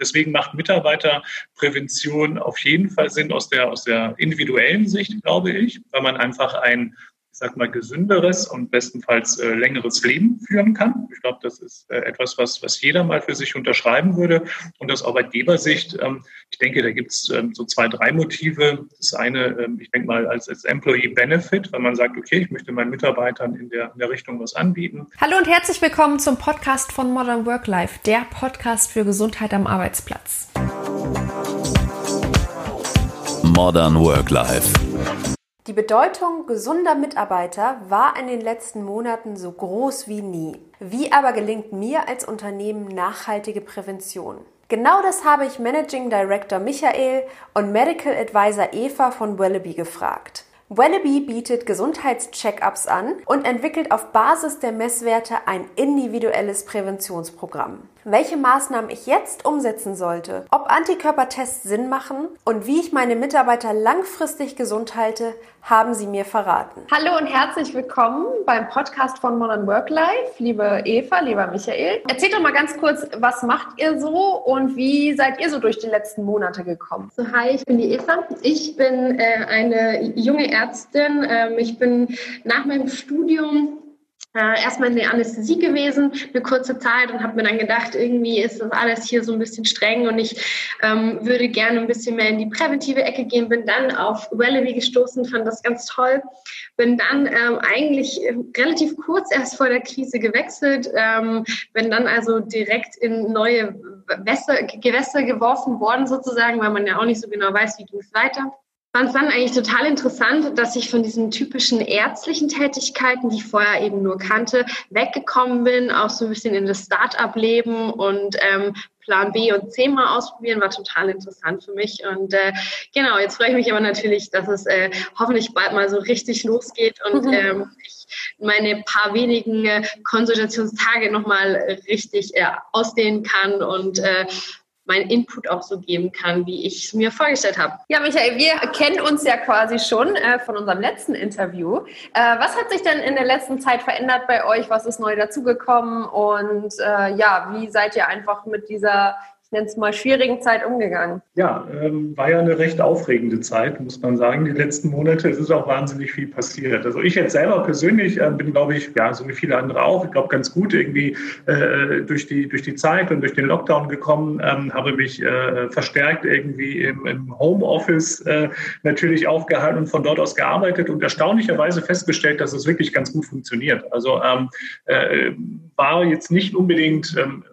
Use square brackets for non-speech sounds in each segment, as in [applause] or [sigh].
Deswegen macht Mitarbeiterprävention auf jeden Fall Sinn aus der, aus der individuellen Sicht, glaube ich, weil man einfach ein sag mal, gesünderes und bestenfalls äh, längeres Leben führen kann. Ich glaube, das ist äh, etwas, was, was jeder mal für sich unterschreiben würde. Und aus Arbeitgebersicht, ähm, ich denke, da gibt es ähm, so zwei, drei Motive. Das eine, ähm, ich denke mal, als, als Employee Benefit, wenn man sagt, okay, ich möchte meinen Mitarbeitern in der, in der Richtung was anbieten. Hallo und herzlich willkommen zum Podcast von Modern Work Life, der Podcast für Gesundheit am Arbeitsplatz. Modern Work Life die Bedeutung gesunder Mitarbeiter war in den letzten Monaten so groß wie nie. Wie aber gelingt mir als Unternehmen nachhaltige Prävention? Genau das habe ich Managing Director Michael und Medical Advisor Eva von Wallaby gefragt. Wallaby bietet Gesundheitscheckups an und entwickelt auf Basis der Messwerte ein individuelles Präventionsprogramm welche Maßnahmen ich jetzt umsetzen sollte, ob Antikörpertests Sinn machen und wie ich meine Mitarbeiter langfristig gesund halte, haben sie mir verraten. Hallo und herzlich willkommen beim Podcast von Modern Work Life, liebe Eva, lieber Michael. Erzählt doch mal ganz kurz, was macht ihr so und wie seid ihr so durch die letzten Monate gekommen? So, hi, ich bin die Eva. Ich bin äh, eine junge Ärztin. Ähm, ich bin nach meinem Studium äh, erstmal in der Anästhesie gewesen, eine kurze Zeit und habe mir dann gedacht, irgendwie ist das alles hier so ein bisschen streng und ich ähm, würde gerne ein bisschen mehr in die präventive Ecke gehen. Bin dann auf Wallaby gestoßen, fand das ganz toll. Bin dann ähm, eigentlich relativ kurz erst vor der Krise gewechselt, ähm, bin dann also direkt in neue Wässer, Gewässer geworfen worden sozusagen, weil man ja auch nicht so genau weiß, wie ging es weiter fand es dann eigentlich total interessant, dass ich von diesen typischen ärztlichen Tätigkeiten, die ich vorher eben nur kannte, weggekommen bin, auch so ein bisschen in das Start-up-Leben und ähm, Plan B und C mal ausprobieren, war total interessant für mich. Und äh, genau, jetzt freue ich mich aber natürlich, dass es äh, hoffentlich bald mal so richtig losgeht und mhm. ähm, ich meine paar wenigen äh, Konsultationstage nochmal richtig äh, ausdehnen kann und äh, meinen Input auch so geben kann, wie ich es mir vorgestellt habe. Ja, Michael, wir kennen uns ja quasi schon äh, von unserem letzten Interview. Äh, was hat sich denn in der letzten Zeit verändert bei euch? Was ist neu dazugekommen? Und äh, ja, wie seid ihr einfach mit dieser ich nenne es mal, schwierigen Zeit umgegangen? Ja, ähm, war ja eine recht aufregende Zeit, muss man sagen. Die letzten Monate es ist auch wahnsinnig viel passiert. Also ich jetzt selber persönlich äh, bin, glaube ich, ja, so wie viele andere auch, ich glaube, ganz gut irgendwie äh, durch, die, durch die Zeit und durch den Lockdown gekommen, ähm, habe mich äh, verstärkt irgendwie im, im Homeoffice äh, natürlich aufgehalten und von dort aus gearbeitet und erstaunlicherweise festgestellt, dass es wirklich ganz gut funktioniert. Also ähm, äh, war jetzt nicht unbedingt ähm,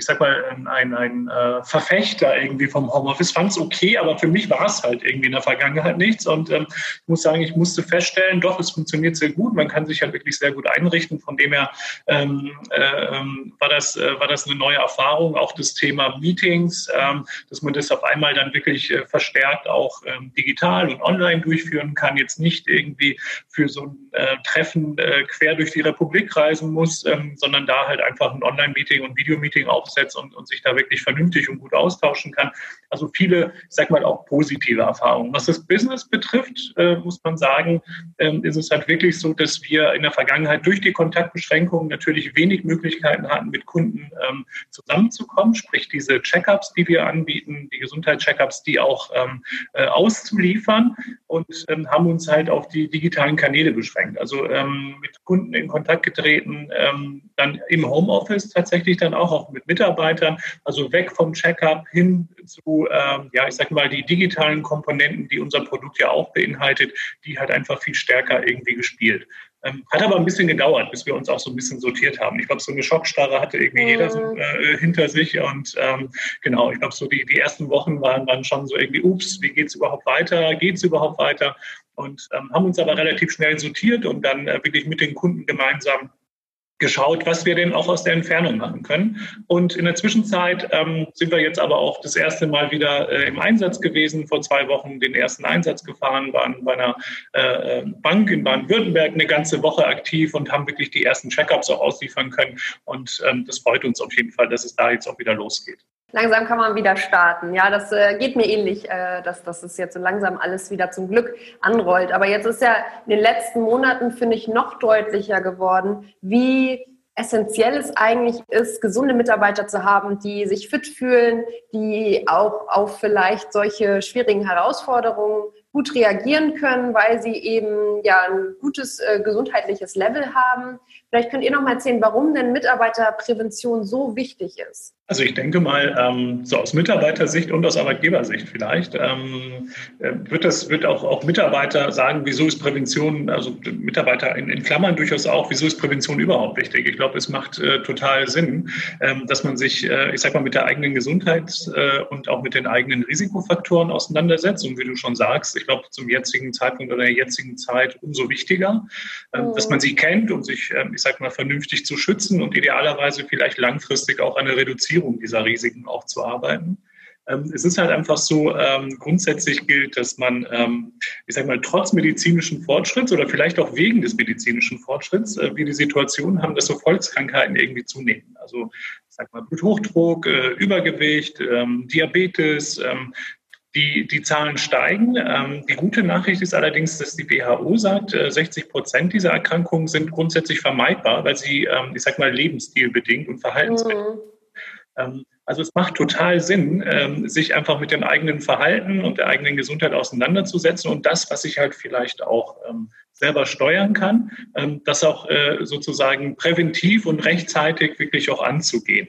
ich sag mal, ein, ein äh, Verfechter irgendwie vom Homeoffice, fand es okay, aber für mich war es halt irgendwie in der Vergangenheit nichts. Und ähm, ich muss sagen, ich musste feststellen, doch, es funktioniert sehr gut. Man kann sich halt wirklich sehr gut einrichten. Von dem her ähm, äh, war, das, äh, war das eine neue Erfahrung. Auch das Thema Meetings, ähm, dass man das auf einmal dann wirklich äh, verstärkt auch ähm, digital und online durchführen kann. Jetzt nicht irgendwie für so ein äh, Treffen äh, quer durch die Republik reisen muss, ähm, sondern da halt einfach ein Online-Meeting und Videomeeting auch aufsetzt und, und sich da wirklich vernünftig und gut austauschen kann. Also viele, ich sag mal, auch positive Erfahrungen. Was das Business betrifft, äh, muss man sagen, ähm, ist es halt wirklich so, dass wir in der Vergangenheit durch die Kontaktbeschränkungen natürlich wenig Möglichkeiten hatten, mit Kunden ähm, zusammenzukommen, sprich diese Checkups, die wir anbieten, die Gesundheitscheckups, die auch ähm, äh, auszuliefern und ähm, haben uns halt auf die digitalen Kanäle beschränkt. Also ähm, mit Kunden in Kontakt getreten, ähm, dann im Homeoffice tatsächlich dann auch, auch mit Mitarbeitern, also weg vom Checkup hin zu, ähm, ja, ich sag mal, die digitalen Komponenten, die unser Produkt ja auch beinhaltet, die halt einfach viel stärker irgendwie gespielt. Ähm, hat aber ein bisschen gedauert, bis wir uns auch so ein bisschen sortiert haben. Ich glaube, so eine Schockstarre hatte irgendwie jeder so, mhm. äh, hinter sich. Und ähm, genau, ich glaube, so die, die ersten Wochen waren dann schon so irgendwie, ups, wie geht es überhaupt weiter? Geht es überhaupt weiter? Und ähm, haben uns aber relativ schnell sortiert und dann äh, wirklich mit den Kunden gemeinsam geschaut, was wir denn auch aus der Entfernung machen können. Und in der Zwischenzeit ähm, sind wir jetzt aber auch das erste Mal wieder äh, im Einsatz gewesen. Vor zwei Wochen den ersten Einsatz gefahren, waren bei einer äh, Bank in Baden-Württemberg eine ganze Woche aktiv und haben wirklich die ersten Checkups auch ausliefern können. Und ähm, das freut uns auf jeden Fall, dass es da jetzt auch wieder losgeht. Langsam kann man wieder starten. Ja, das äh, geht mir ähnlich, äh, dass, es jetzt so langsam alles wieder zum Glück anrollt. Aber jetzt ist ja in den letzten Monaten, finde ich, noch deutlicher geworden, wie essentiell es eigentlich ist, gesunde Mitarbeiter zu haben, die sich fit fühlen, die auch auf vielleicht solche schwierigen Herausforderungen gut reagieren können, weil sie eben ja ein gutes äh, gesundheitliches Level haben. Vielleicht könnt ihr noch mal erzählen, warum denn Mitarbeiterprävention so wichtig ist. Also ich denke mal, ähm, so aus Mitarbeitersicht und aus Arbeitgebersicht vielleicht, ähm, äh, wird das wird auch, auch Mitarbeiter sagen, wieso ist Prävention, also Mitarbeiter in, in Klammern durchaus auch, wieso ist Prävention überhaupt wichtig? Ich glaube, es macht äh, total Sinn, ähm, dass man sich, äh, ich sag mal, mit der eigenen Gesundheit äh, und auch mit den eigenen Risikofaktoren auseinandersetzt. Und wie du schon sagst, ich glaube, zum jetzigen Zeitpunkt oder der jetzigen Zeit umso wichtiger, mhm. dass man sie kennt, um sich, ich sag mal, vernünftig zu schützen und idealerweise vielleicht langfristig auch eine Reduzierung Reduzierung dieser Risiken auch zu arbeiten. Ähm, es ist halt einfach so, ähm, grundsätzlich gilt, dass man, ähm, ich sage mal, trotz medizinischen Fortschritts oder vielleicht auch wegen des medizinischen Fortschritts, äh, wir die Situation haben, dass so Volkskrankheiten irgendwie zunehmen. Also, ich sage mal, Bluthochdruck, äh, Übergewicht, ähm, Diabetes, ähm, die, die Zahlen steigen. Ähm, die gute Nachricht ist allerdings, dass die WHO sagt, äh, 60 Prozent dieser Erkrankungen sind grundsätzlich vermeidbar, weil sie, ich sag mal, lebensstilbedingt und verhaltensbedingt mhm. Ähm, also es macht total Sinn, ähm, sich einfach mit dem eigenen Verhalten und der eigenen Gesundheit auseinanderzusetzen und das, was ich halt vielleicht auch ähm, selber steuern kann, das auch äh, sozusagen präventiv und rechtzeitig wirklich auch anzugehen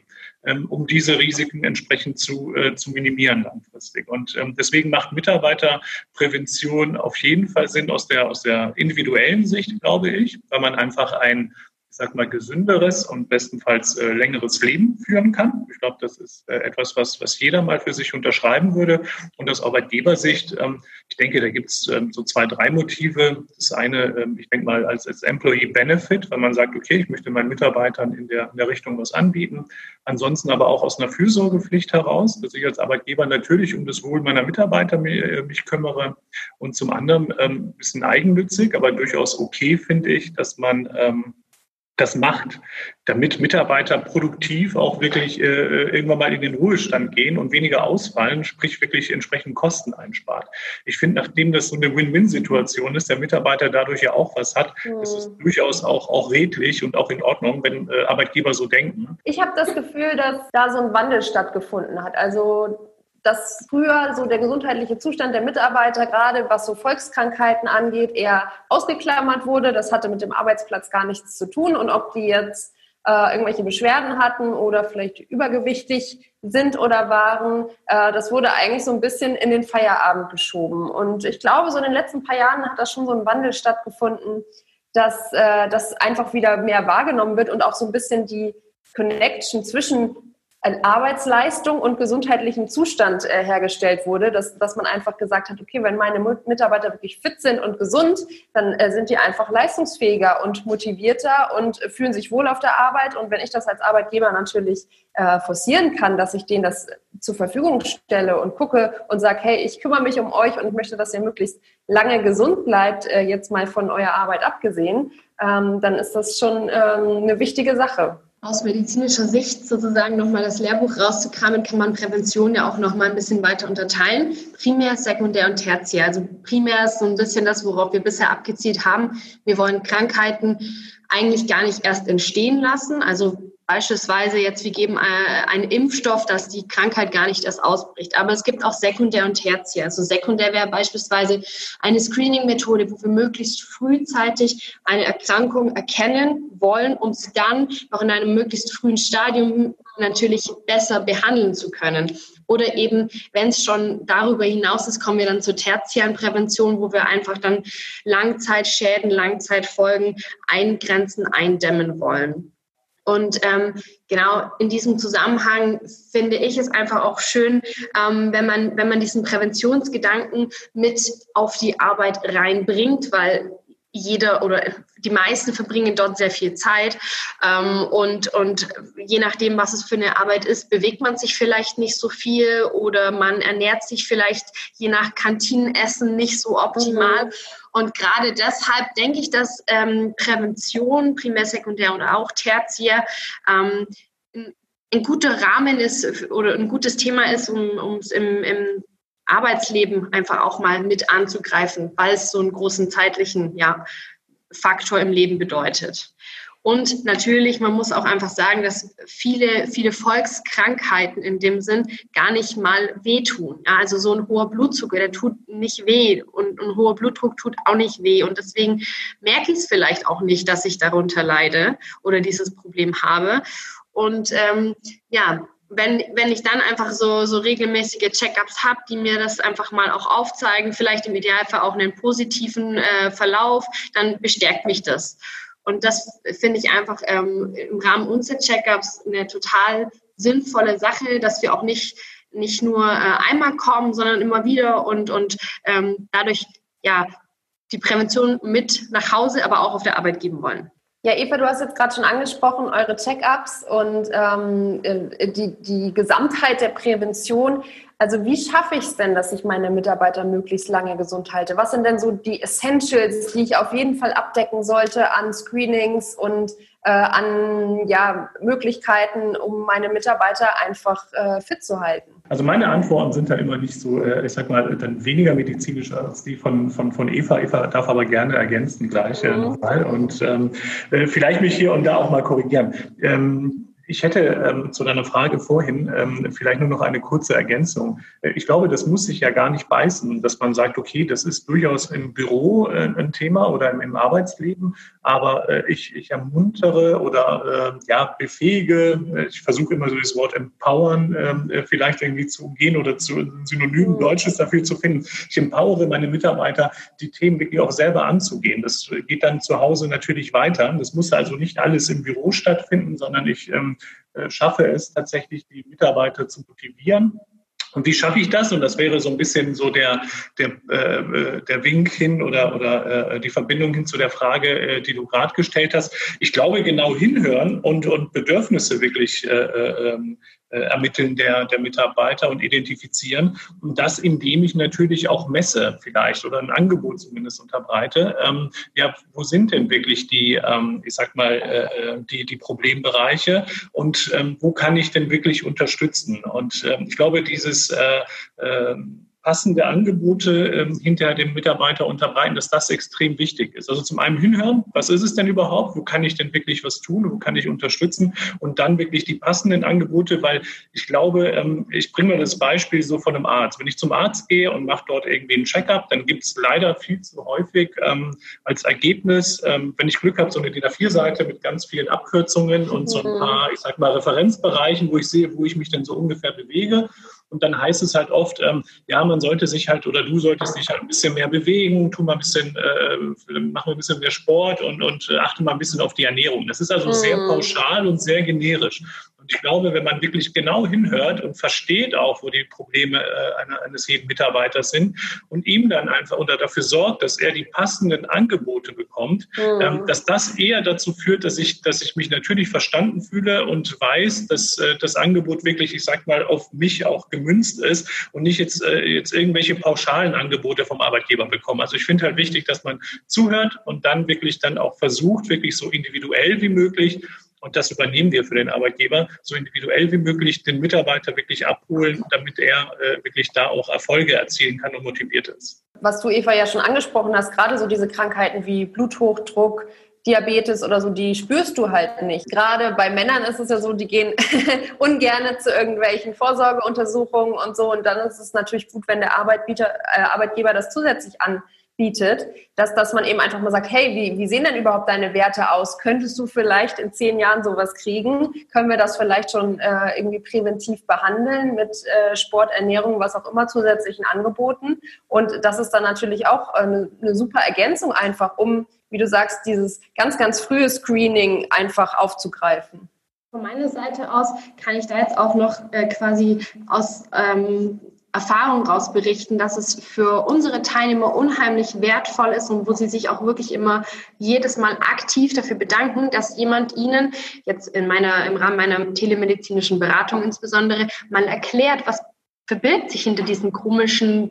um diese Risiken entsprechend zu, äh, zu minimieren langfristig. Und deswegen macht Mitarbeiterprävention auf jeden Fall Sinn aus der, aus der individuellen Sicht, glaube ich, weil man einfach ein ich sag mal, gesünderes und bestenfalls äh, längeres Leben führen kann. Ich glaube, das ist äh, etwas, was, was jeder mal für sich unterschreiben würde. Und aus Arbeitgebersicht, ähm, ich denke, da gibt es ähm, so zwei, drei Motive. Das eine, ähm, ich denke mal, als, als Employee Benefit, wenn man sagt, okay, ich möchte meinen Mitarbeitern in der, in der Richtung was anbieten. Ansonsten aber auch aus einer Fürsorgepflicht heraus, dass ich als Arbeitgeber natürlich um das Wohl meiner Mitarbeiter mich, äh, mich kümmere. Und zum anderen ähm, ein bisschen eigennützig, aber durchaus okay finde ich, dass man ähm, das macht, damit Mitarbeiter produktiv auch wirklich äh, irgendwann mal in den Ruhestand gehen und weniger ausfallen, sprich wirklich entsprechend Kosten einspart. Ich finde, nachdem das so eine Win-Win-Situation ist, der Mitarbeiter dadurch ja auch was hat, mhm. ist es durchaus auch, auch redlich und auch in Ordnung, wenn äh, Arbeitgeber so denken. Ich habe das Gefühl, dass da so ein Wandel stattgefunden hat. Also dass früher so der gesundheitliche Zustand der Mitarbeiter, gerade was so Volkskrankheiten angeht, eher ausgeklammert wurde. Das hatte mit dem Arbeitsplatz gar nichts zu tun. Und ob die jetzt äh, irgendwelche Beschwerden hatten oder vielleicht übergewichtig sind oder waren, äh, das wurde eigentlich so ein bisschen in den Feierabend geschoben. Und ich glaube, so in den letzten paar Jahren hat da schon so ein Wandel stattgefunden, dass äh, das einfach wieder mehr wahrgenommen wird und auch so ein bisschen die Connection zwischen Arbeitsleistung und gesundheitlichen Zustand äh, hergestellt wurde, dass, dass man einfach gesagt hat, okay, wenn meine Mitarbeiter wirklich fit sind und gesund, dann äh, sind die einfach leistungsfähiger und motivierter und fühlen sich wohl auf der Arbeit. Und wenn ich das als Arbeitgeber natürlich äh, forcieren kann, dass ich denen das zur Verfügung stelle und gucke und sage, hey, ich kümmere mich um euch und ich möchte, dass ihr möglichst lange gesund bleibt, äh, jetzt mal von eurer Arbeit abgesehen, ähm, dann ist das schon ähm, eine wichtige Sache aus medizinischer Sicht sozusagen nochmal das Lehrbuch rauszukramen, kann man Prävention ja auch nochmal ein bisschen weiter unterteilen. Primär, Sekundär und Tertiär. Also primär ist so ein bisschen das, worauf wir bisher abgezielt haben. Wir wollen Krankheiten eigentlich gar nicht erst entstehen lassen. Also Beispielsweise jetzt, wir geben äh, einen Impfstoff, dass die Krankheit gar nicht erst ausbricht. Aber es gibt auch Sekundär und Tertiär. Also Sekundär wäre beispielsweise eine Screening-Methode, wo wir möglichst frühzeitig eine Erkrankung erkennen wollen, um sie dann noch in einem möglichst frühen Stadium natürlich besser behandeln zu können. Oder eben, wenn es schon darüber hinaus ist, kommen wir dann zur tertiären Prävention, wo wir einfach dann Langzeitschäden, Langzeitfolgen eingrenzen, eindämmen wollen. Und ähm, genau in diesem Zusammenhang finde ich es einfach auch schön, ähm, wenn, man, wenn man diesen Präventionsgedanken mit auf die Arbeit reinbringt, weil jeder oder die meisten verbringen dort sehr viel Zeit ähm, und, und je nachdem, was es für eine Arbeit ist, bewegt man sich vielleicht nicht so viel oder man ernährt sich vielleicht je nach Kantinenessen nicht so optimal. Mhm. Und gerade deshalb denke ich, dass ähm, Prävention, primär, sekundär und auch tertiär, ähm, ein, ein guter Rahmen ist oder ein gutes Thema ist, um es im, im Arbeitsleben einfach auch mal mit anzugreifen, weil es so einen großen zeitlichen ja, Faktor im Leben bedeutet. Und natürlich, man muss auch einfach sagen, dass viele, viele Volkskrankheiten in dem Sinn gar nicht mal wehtun. Ja, also so ein hoher Blutzucker, der tut nicht weh und ein hoher Blutdruck tut auch nicht weh. Und deswegen merke ich es vielleicht auch nicht, dass ich darunter leide oder dieses Problem habe. Und ähm, ja, wenn, wenn ich dann einfach so, so regelmäßige Checkups habe, die mir das einfach mal auch aufzeigen, vielleicht im Idealfall auch einen positiven äh, Verlauf, dann bestärkt mich das. Und das finde ich einfach ähm, im Rahmen unserer Checkups eine total sinnvolle Sache, dass wir auch nicht, nicht nur äh, einmal kommen, sondern immer wieder und, und ähm, dadurch ja die Prävention mit nach Hause, aber auch auf der Arbeit geben wollen. Ja, Eva, du hast jetzt gerade schon angesprochen, eure Check-ups und ähm, äh, die, die Gesamtheit der Prävention. Also wie schaffe ich es denn, dass ich meine Mitarbeiter möglichst lange gesund halte? Was sind denn so die Essentials, die ich auf jeden Fall abdecken sollte an Screenings und äh, an ja, Möglichkeiten, um meine Mitarbeiter einfach äh, fit zu halten? Also meine Antworten sind da immer nicht so, äh, ich sag mal, dann weniger medizinisch als die von, von, von Eva. Eva darf aber gerne ergänzen gleich äh, mhm. nochmal und ähm, äh, vielleicht mich hier und da auch mal korrigieren. Ähm, ich hätte ähm, zu deiner Frage vorhin ähm, vielleicht nur noch eine kurze Ergänzung. Äh, ich glaube, das muss sich ja gar nicht beißen, dass man sagt, okay, das ist durchaus im Büro äh, ein Thema oder im, im Arbeitsleben, aber äh, ich, ich ermuntere oder äh, ja, befähige, äh, ich versuche immer so das Wort empowern ähm, äh, vielleicht irgendwie zu umgehen oder zu synonymen mhm. Deutsches dafür zu finden. Ich empowere meine Mitarbeiter, die Themen wirklich auch selber anzugehen. Das geht dann zu Hause natürlich weiter. Das muss also nicht alles im Büro stattfinden, sondern ich ähm, äh, schaffe es tatsächlich, die Mitarbeiter zu motivieren. Und wie schaffe ich das? Und das wäre so ein bisschen so der, der, äh, der Wink hin oder, oder äh, die Verbindung hin zu der Frage, äh, die du gerade gestellt hast. Ich glaube, genau hinhören und, und Bedürfnisse wirklich äh, äh ähm, äh, ermitteln der, der Mitarbeiter und identifizieren. Und das, indem ich natürlich auch messe vielleicht oder ein Angebot zumindest unterbreite. Ähm, ja, wo sind denn wirklich die, ähm, ich sag mal, äh, die, die Problembereiche und ähm, wo kann ich denn wirklich unterstützen? Und ähm, ich glaube, dieses äh, äh, passende Angebote ähm, hinter dem Mitarbeiter unterbreiten, dass das extrem wichtig ist. Also zum einen hinhören, was ist es denn überhaupt? Wo kann ich denn wirklich was tun? Wo kann ich unterstützen? Und dann wirklich die passenden Angebote, weil ich glaube, ähm, ich bringe mal das Beispiel so von einem Arzt. Wenn ich zum Arzt gehe und mache dort irgendwie einen Checkup, dann gibt es leider viel zu häufig ähm, als Ergebnis, wenn ich Glück habe, so eine DIN A4-Seite mit ganz vielen Abkürzungen und so ein mhm. paar, ich sag mal, Referenzbereichen, wo ich sehe, wo ich mich denn so ungefähr bewege. Und dann heißt es halt oft, ähm, ja, man sollte sich halt oder du solltest dich halt ein bisschen mehr bewegen, tu mal ein bisschen, äh, mach mal ein bisschen mehr Sport und, und äh, achte mal ein bisschen auf die Ernährung. Das ist also mhm. sehr pauschal und sehr generisch. Und ich glaube, wenn man wirklich genau hinhört und versteht auch, wo die Probleme äh, eines jeden Mitarbeiters sind und ihm dann einfach oder dafür sorgt, dass er die passenden Angebote bekommt, mhm. ähm, dass das eher dazu führt, dass ich, dass ich mich natürlich verstanden fühle und weiß, dass äh, das Angebot wirklich, ich sag mal, auf mich auch gemünzt ist und nicht jetzt, äh, jetzt irgendwelche pauschalen Angebote vom Arbeitgeber bekomme. Also ich finde halt wichtig, dass man zuhört und dann wirklich dann auch versucht, wirklich so individuell wie möglich und das übernehmen wir für den Arbeitgeber, so individuell wie möglich den Mitarbeiter wirklich abholen, damit er äh, wirklich da auch Erfolge erzielen kann und motiviert ist. Was du, Eva, ja schon angesprochen hast, gerade so diese Krankheiten wie Bluthochdruck, Diabetes oder so, die spürst du halt nicht. Gerade bei Männern ist es ja so, die gehen [laughs] ungern zu irgendwelchen Vorsorgeuntersuchungen und so. Und dann ist es natürlich gut, wenn der äh, Arbeitgeber das zusätzlich an bietet, dass, dass man eben einfach mal sagt, hey, wie, wie sehen denn überhaupt deine Werte aus? Könntest du vielleicht in zehn Jahren sowas kriegen? Können wir das vielleicht schon äh, irgendwie präventiv behandeln mit äh, Sport, Ernährung, was auch immer zusätzlichen Angeboten? Und das ist dann natürlich auch eine, eine super Ergänzung einfach, um, wie du sagst, dieses ganz, ganz frühe Screening einfach aufzugreifen. Von meiner Seite aus kann ich da jetzt auch noch äh, quasi aus ähm, Erfahrung raus berichten, dass es für unsere Teilnehmer unheimlich wertvoll ist und wo sie sich auch wirklich immer jedes Mal aktiv dafür bedanken, dass jemand ihnen jetzt in meiner, im Rahmen meiner telemedizinischen Beratung insbesondere mal erklärt, was verbirgt sich hinter diesen komischen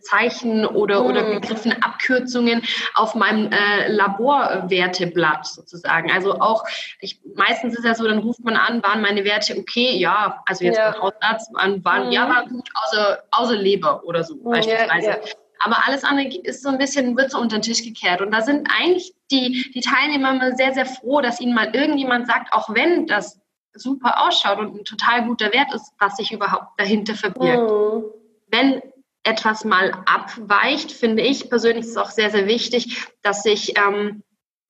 Zeichen oder, oder mhm. Begriffen, Abkürzungen auf meinem äh, Laborwerteblatt sozusagen. Also auch, ich, meistens ist ja so, dann ruft man an, waren meine Werte okay? Ja, also jetzt ja. Hausarzt, waren, waren mhm. ja, war gut, außer, außer Leber oder so beispielsweise. Ja, ja. aber alles andere ist so ein bisschen, wird so unter den Tisch gekehrt. Und da sind eigentlich die, die Teilnehmer immer sehr, sehr froh, dass ihnen mal irgendjemand sagt, auch wenn das super ausschaut und ein total guter Wert ist, was sich überhaupt dahinter verbirgt. Mhm. Wenn etwas mal abweicht, finde ich persönlich ist es auch sehr, sehr wichtig, dass sich ähm,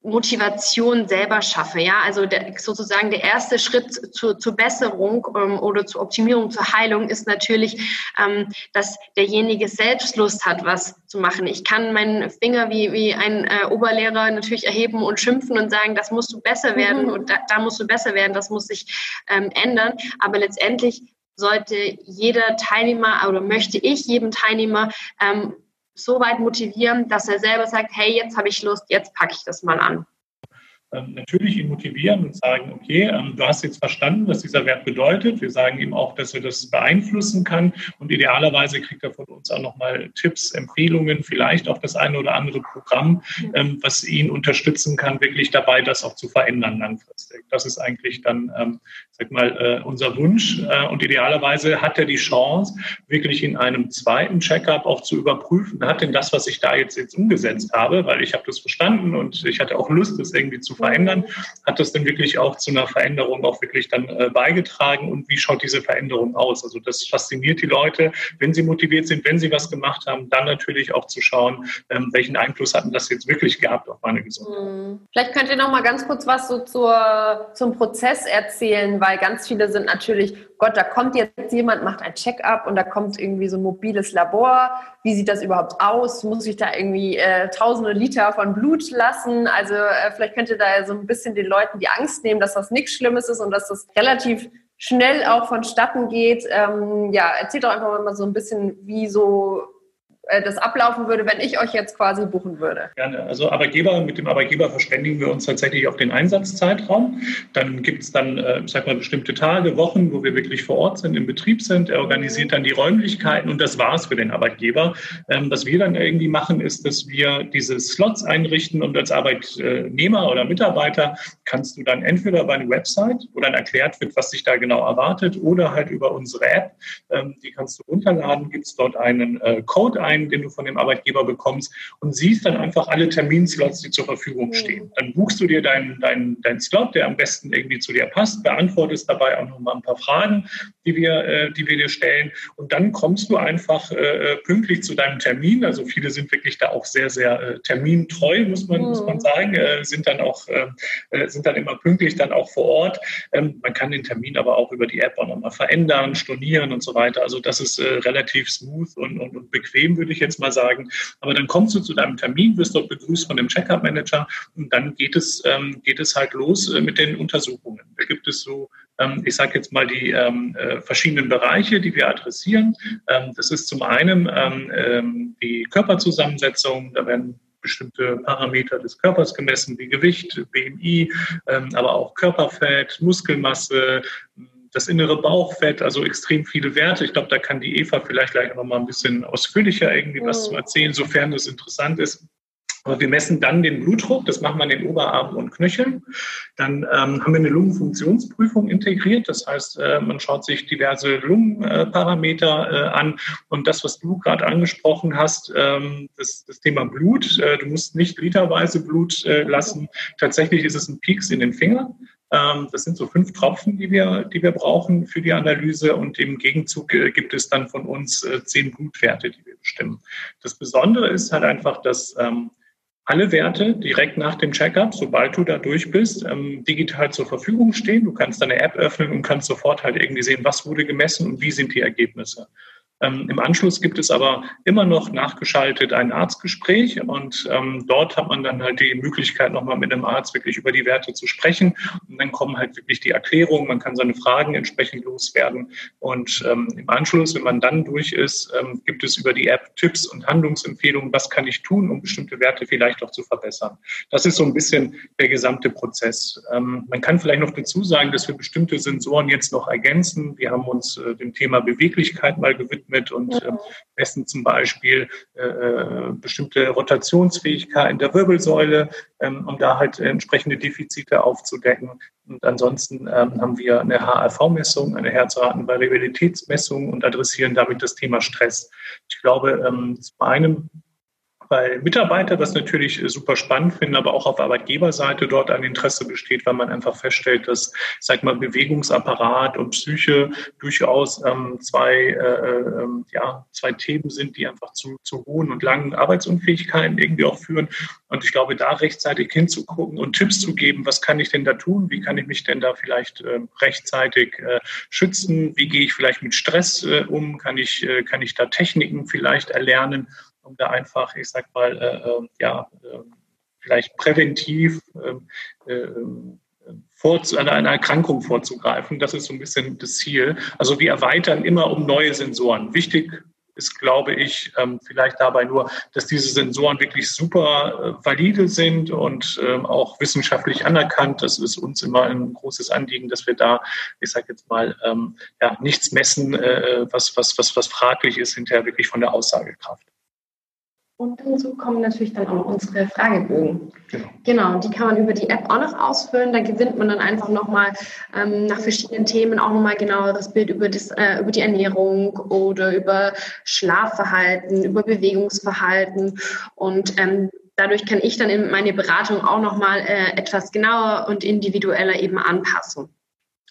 Motivation selber schaffe. Ja, also der, sozusagen der erste Schritt zur, zur Besserung ähm, oder zur Optimierung, zur Heilung ist natürlich, ähm, dass derjenige selbst Lust hat, was zu machen. Ich kann meinen Finger wie, wie ein äh, Oberlehrer natürlich erheben und schimpfen und sagen, das musst du besser werden mhm. und da, da, musst du besser werden, das muss sich ähm, ändern. Aber letztendlich sollte jeder Teilnehmer oder möchte ich jedem Teilnehmer ähm, so weit motivieren, dass er selber sagt, hey, jetzt habe ich Lust, jetzt packe ich das mal an. Ähm, natürlich ihn motivieren und sagen, okay, ähm, du hast jetzt verstanden, was dieser Wert bedeutet. Wir sagen ihm auch, dass er das beeinflussen kann und idealerweise kriegt er von uns auch nochmal Tipps, Empfehlungen, vielleicht auch das eine oder andere Programm, ähm, was ihn unterstützen kann, wirklich dabei, das auch zu verändern langfristig. Das ist eigentlich dann, sag mal, äh, unser Wunsch äh, und idealerweise hat er die Chance, wirklich in einem zweiten Checkup auch zu überprüfen, hat denn das, was ich da jetzt, jetzt umgesetzt habe, weil ich habe das verstanden und ich hatte auch Lust, das irgendwie zu verändern. Hat das denn wirklich auch zu einer Veränderung auch wirklich dann äh, beigetragen und wie schaut diese Veränderung aus? Also das fasziniert die Leute, wenn sie motiviert sind, wenn sie was gemacht haben, dann natürlich auch zu schauen, ähm, welchen Einfluss hatten das jetzt wirklich gehabt auf meine Gesundheit. Hm. Vielleicht könnt ihr noch mal ganz kurz was so zur, zum Prozess erzählen, weil ganz viele sind natürlich Gott, da kommt jetzt jemand, macht ein Check-up und da kommt irgendwie so ein mobiles Labor. Wie sieht das überhaupt aus? Muss ich da irgendwie äh, tausende Liter von Blut lassen? Also äh, vielleicht könnt ihr da so ein bisschen den Leuten die Angst nehmen, dass das nichts Schlimmes ist und dass das relativ schnell auch vonstatten geht. Ähm, ja, erzählt doch einfach mal so ein bisschen, wie so äh, das ablaufen würde, wenn ich euch jetzt quasi buchen würde? Gerne. Also Arbeitgeber, mit dem Arbeitgeber verständigen wir uns tatsächlich auf den Einsatzzeitraum. Dann gibt es dann, äh, sag mal, bestimmte Tage, Wochen, wo wir wirklich vor Ort sind, im Betrieb sind. Er organisiert dann die Räumlichkeiten und das war's für den Arbeitgeber. Ähm, was wir dann irgendwie machen, ist, dass wir diese Slots einrichten und als Arbeitnehmer oder Mitarbeiter kannst du dann entweder über eine Website, wo dann erklärt wird, was sich da genau erwartet, oder halt über unsere App. Ähm, die kannst du runterladen, gibt es dort einen äh, Code ein ein, den du von dem Arbeitgeber bekommst und siehst dann einfach alle Terminslots, die zur Verfügung mhm. stehen. Dann buchst du dir deinen dein, dein Slot, der am besten irgendwie zu dir passt, beantwortest dabei auch nochmal ein paar Fragen, die wir, äh, die wir dir stellen und dann kommst du einfach äh, pünktlich zu deinem Termin. Also viele sind wirklich da auch sehr, sehr äh, termintreu, muss man, mhm. muss man sagen, äh, sind dann auch, äh, äh, sind dann immer pünktlich dann auch vor Ort. Ähm, man kann den Termin aber auch über die App auch nochmal verändern, stornieren und so weiter. Also das ist relativ smooth und, und, und bequem, würde ich jetzt mal sagen. Aber dann kommst du zu deinem Termin, wirst dort begrüßt von dem Checkup-Manager und dann geht es, ähm, geht es halt los äh, mit den Untersuchungen. Da gibt es so ähm, ich sage jetzt mal die ähm, äh, verschiedenen Bereiche, die wir adressieren. Ähm, das ist zum einen ähm, ähm, die Körperzusammensetzung, da werden bestimmte Parameter des Körpers gemessen, wie Gewicht, BMI, ähm, aber auch Körperfett, Muskelmasse, das innere Bauchfett, also extrem viele Werte. Ich glaube, da kann die Eva vielleicht gleich noch mal ein bisschen ausführlicher irgendwie was zu erzählen, sofern das interessant ist. Aber wir messen dann den Blutdruck, das machen wir an den Oberarmen und Knöcheln. Dann ähm, haben wir eine Lungenfunktionsprüfung integriert. Das heißt, äh, man schaut sich diverse Lungenparameter äh, an. Und das, was du gerade angesprochen hast, ähm, das, das, Thema Blut, äh, du musst nicht literweise Blut äh, lassen. Tatsächlich ist es ein Pieks in den Finger. Ähm, das sind so fünf Tropfen, die wir, die wir brauchen für die Analyse. Und im Gegenzug äh, gibt es dann von uns äh, zehn Blutwerte, die wir bestimmen. Das Besondere ist halt einfach, dass ähm, alle Werte direkt nach dem Checkup, sobald du da durch bist, ähm, digital zur Verfügung stehen. Du kannst deine App öffnen und kannst sofort halt irgendwie sehen, was wurde gemessen und wie sind die Ergebnisse. Ähm, Im Anschluss gibt es aber immer noch nachgeschaltet ein Arztgespräch und ähm, dort hat man dann halt die Möglichkeit, nochmal mit einem Arzt wirklich über die Werte zu sprechen. Und dann kommen halt wirklich die Erklärungen, man kann seine Fragen entsprechend loswerden. Und ähm, im Anschluss, wenn man dann durch ist, ähm, gibt es über die App Tipps und Handlungsempfehlungen, was kann ich tun, um bestimmte Werte vielleicht auch zu verbessern. Das ist so ein bisschen der gesamte Prozess. Ähm, man kann vielleicht noch dazu sagen, dass wir bestimmte Sensoren jetzt noch ergänzen. Wir haben uns äh, dem Thema Beweglichkeit mal gewidmet mit und äh, messen zum Beispiel äh, äh, bestimmte Rotationsfähigkeiten der Wirbelsäule, ähm, um da halt entsprechende Defizite aufzudecken. Und ansonsten ähm, haben wir eine HRV-Messung, eine Herzratenvariabilitätsmessung und adressieren damit das Thema Stress. Ich glaube, ähm, zu einem bei Mitarbeitern das natürlich super spannend finden, aber auch auf Arbeitgeberseite dort ein Interesse besteht, weil man einfach feststellt, dass, sag mal, Bewegungsapparat und Psyche durchaus ähm, zwei, äh, äh, ja, zwei Themen sind, die einfach zu, zu hohen und langen Arbeitsunfähigkeiten irgendwie auch führen. Und ich glaube, da rechtzeitig hinzugucken und Tipps zu geben, was kann ich denn da tun? Wie kann ich mich denn da vielleicht äh, rechtzeitig äh, schützen? Wie gehe ich vielleicht mit Stress äh, um? Kann ich, äh, kann ich da Techniken vielleicht erlernen? Um da einfach, ich sag mal, äh, ähm, ja, äh, vielleicht präventiv ähm, äh, vor, an einer Erkrankung vorzugreifen. Das ist so ein bisschen das Ziel. Also wir erweitern immer um neue Sensoren. Wichtig ist, glaube ich, ähm, vielleicht dabei nur, dass diese Sensoren wirklich super äh, valide sind und ähm, auch wissenschaftlich anerkannt. Das ist uns immer ein großes Anliegen, dass wir da, ich sage jetzt mal, ähm, ja, nichts messen, äh, was, was, was, was fraglich ist, hinterher wirklich von der Aussagekraft. Und dazu kommen natürlich dann auch unsere Fragebögen. Genau. genau, die kann man über die App auch noch ausfüllen. Da gewinnt man dann einfach nochmal ähm, nach verschiedenen Themen auch nochmal genaueres Bild über, das, äh, über die Ernährung oder über Schlafverhalten, über Bewegungsverhalten. Und ähm, dadurch kann ich dann in meine Beratung auch nochmal äh, etwas genauer und individueller eben anpassen.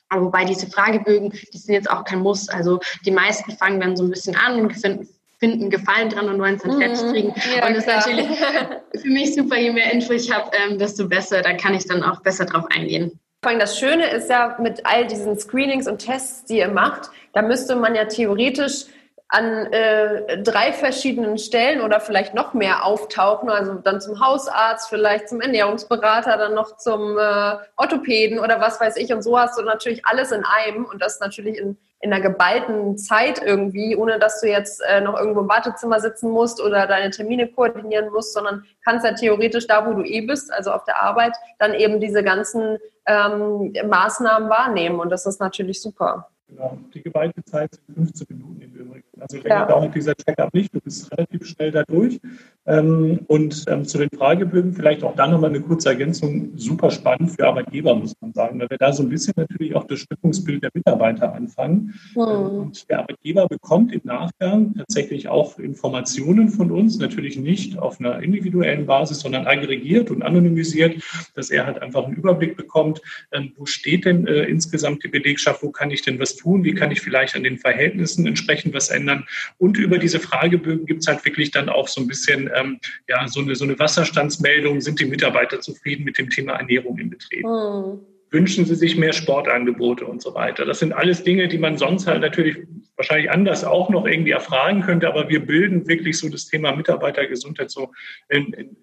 Aber wobei diese Fragebögen, die sind jetzt auch kein Muss. Also die meisten fangen dann so ein bisschen an und finden finden Gefallen dran und wollen es dann fertig mhm. kriegen. Ja, und das ist natürlich [laughs] für mich super, je mehr Info ich habe, ähm, desto besser. Da kann ich dann auch besser drauf eingehen. Vor allem das Schöne ist ja mit all diesen Screenings und Tests, die ihr macht, da müsste man ja theoretisch an äh, drei verschiedenen Stellen oder vielleicht noch mehr auftauchen, also dann zum Hausarzt, vielleicht zum Ernährungsberater, dann noch zum äh, Orthopäden oder was weiß ich. Und so hast du natürlich alles in einem und das natürlich in, in einer geballten Zeit irgendwie, ohne dass du jetzt äh, noch irgendwo im Wartezimmer sitzen musst oder deine Termine koordinieren musst, sondern kannst ja theoretisch da, wo du eh bist, also auf der Arbeit, dann eben diese ganzen ähm, Maßnahmen wahrnehmen. Und das ist natürlich super. Genau. Die geballte Zeit sind 15 Minuten im Übrigen. Also länger ja. dauert dieser Check-up nicht, du bist relativ schnell da durch. Ähm, und ähm, zu den Fragebögen vielleicht auch da nochmal eine kurze Ergänzung. Super spannend für Arbeitgeber, muss man sagen, weil wir da so ein bisschen natürlich auch das Stückungsbild der Mitarbeiter anfangen. Mhm. Und der Arbeitgeber bekommt im Nachgang tatsächlich auch Informationen von uns, natürlich nicht auf einer individuellen Basis, sondern aggregiert und anonymisiert, dass er halt einfach einen Überblick bekommt, ähm, wo steht denn äh, insgesamt die Belegschaft, wo kann ich denn was tun, wie kann ich vielleicht an den Verhältnissen entsprechend was ändern. Und über diese Fragebögen gibt es halt wirklich dann auch so ein bisschen ähm, ja, so eine, so eine Wasserstandsmeldung, sind die Mitarbeiter zufrieden mit dem Thema Ernährung im Betrieb? Mhm. Wünschen Sie sich mehr Sportangebote und so weiter? Das sind alles Dinge, die man sonst halt natürlich wahrscheinlich anders auch noch irgendwie erfragen könnte, aber wir bilden wirklich so das Thema Mitarbeitergesundheit so in, in,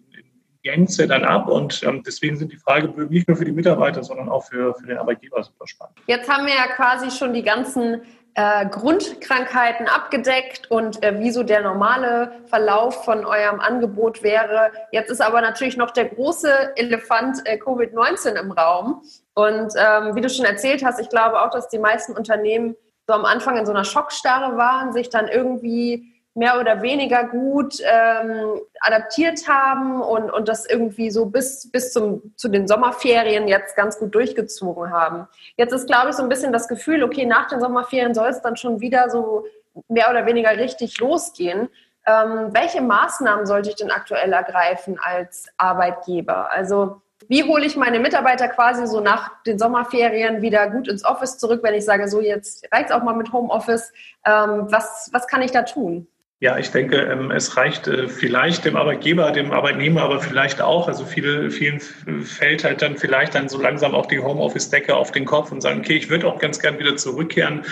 Gänze dann ab und ähm, deswegen sind die Fragebögen nicht nur für die Mitarbeiter, sondern auch für, für den Arbeitgeber super spannend. Jetzt haben wir ja quasi schon die ganzen äh, Grundkrankheiten abgedeckt und äh, wie so der normale Verlauf von eurem Angebot wäre. Jetzt ist aber natürlich noch der große Elefant äh, Covid-19 im Raum. Und ähm, wie du schon erzählt hast, ich glaube auch, dass die meisten Unternehmen so am Anfang in so einer Schockstarre waren, sich dann irgendwie mehr oder weniger gut ähm, adaptiert haben und, und das irgendwie so bis, bis zum, zu den Sommerferien jetzt ganz gut durchgezogen haben. Jetzt ist, glaube ich, so ein bisschen das Gefühl, okay, nach den Sommerferien soll es dann schon wieder so mehr oder weniger richtig losgehen. Ähm, welche Maßnahmen sollte ich denn aktuell ergreifen als Arbeitgeber? Also wie hole ich meine Mitarbeiter quasi so nach den Sommerferien wieder gut ins Office zurück, wenn ich sage, so jetzt reicht es auch mal mit Homeoffice. Ähm, was, was kann ich da tun? Ja, ich denke, ähm, es reicht äh, vielleicht dem Arbeitgeber, dem Arbeitnehmer, aber vielleicht auch. Also viele, vielen fällt halt dann vielleicht dann so langsam auch die Homeoffice-Decke auf den Kopf und sagen, okay, ich würde auch ganz gern wieder zurückkehren.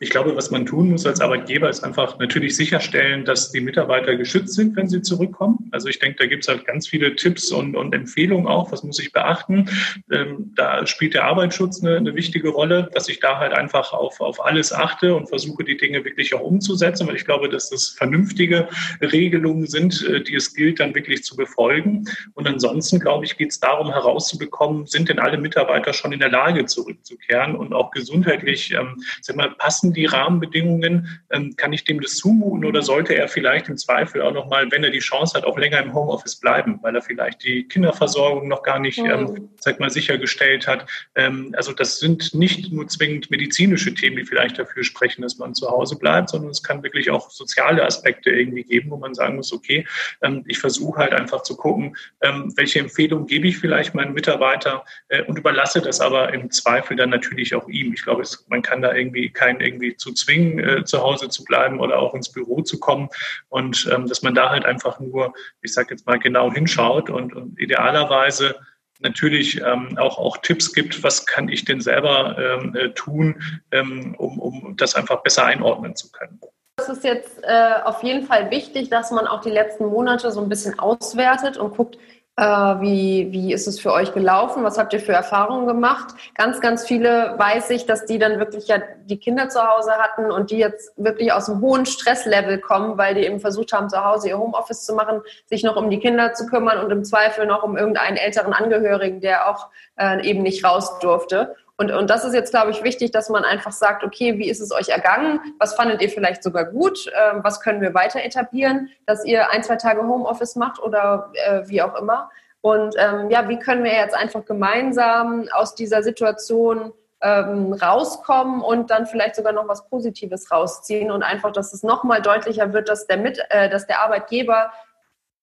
Ich glaube, was man tun muss als Arbeitgeber, ist einfach natürlich sicherstellen, dass die Mitarbeiter geschützt sind, wenn sie zurückkommen. Also ich denke, da gibt es halt ganz viele Tipps und, und Empfehlungen auch. Was muss ich beachten? Ähm, da spielt der Arbeitsschutz eine, eine wichtige Rolle, dass ich da halt einfach auf, auf alles achte und versuche, die Dinge wirklich auch umzusetzen, weil ich glaube, dass das vernünftige Regelungen sind, äh, die es gilt, dann wirklich zu befolgen. Und ansonsten, glaube ich, geht es darum herauszubekommen, sind denn alle Mitarbeiter schon in der Lage, zurückzukehren und auch gesundheitlich, ähm, sag mal, passen die Rahmenbedingungen? Ähm, kann ich dem das zumuten oder sollte er vielleicht im Zweifel auch noch mal, wenn er die Chance hat, auch länger im Homeoffice bleiben, weil er vielleicht die Kinderversorgung noch gar nicht, ähm, mhm. sag mal, sichergestellt hat? Ähm, also das sind nicht nur zwingend medizinische Themen, die vielleicht dafür sprechen, dass man zu Hause bleibt, sondern es kann wirklich auch soziale Aspekte Aspekte irgendwie geben, wo man sagen muss, okay, ähm, ich versuche halt einfach zu gucken, ähm, welche Empfehlungen gebe ich vielleicht meinen Mitarbeiter äh, und überlasse das aber im Zweifel dann natürlich auch ihm. Ich glaube, es, man kann da irgendwie keinen irgendwie zu zwingen, äh, zu Hause zu bleiben oder auch ins Büro zu kommen und ähm, dass man da halt einfach nur, ich sage jetzt mal, genau hinschaut und, und idealerweise natürlich ähm, auch, auch Tipps gibt, was kann ich denn selber ähm, äh, tun, ähm, um, um das einfach besser einordnen zu können. Es ist jetzt äh, auf jeden Fall wichtig, dass man auch die letzten Monate so ein bisschen auswertet und guckt, äh, wie, wie ist es für euch gelaufen? Was habt ihr für Erfahrungen gemacht? Ganz, ganz viele weiß ich, dass die dann wirklich ja die Kinder zu Hause hatten und die jetzt wirklich aus einem hohen Stresslevel kommen, weil die eben versucht haben, zu Hause ihr Homeoffice zu machen, sich noch um die Kinder zu kümmern und im Zweifel noch um irgendeinen älteren Angehörigen, der auch äh, eben nicht raus durfte. Und, und das ist jetzt, glaube ich, wichtig, dass man einfach sagt, okay, wie ist es euch ergangen? Was fandet ihr vielleicht sogar gut? Ähm, was können wir weiter etablieren? Dass ihr ein, zwei Tage Homeoffice macht oder äh, wie auch immer. Und ähm, ja, wie können wir jetzt einfach gemeinsam aus dieser Situation ähm, rauskommen und dann vielleicht sogar noch was Positives rausziehen und einfach, dass es nochmal deutlicher wird, dass der, Mit äh, dass der Arbeitgeber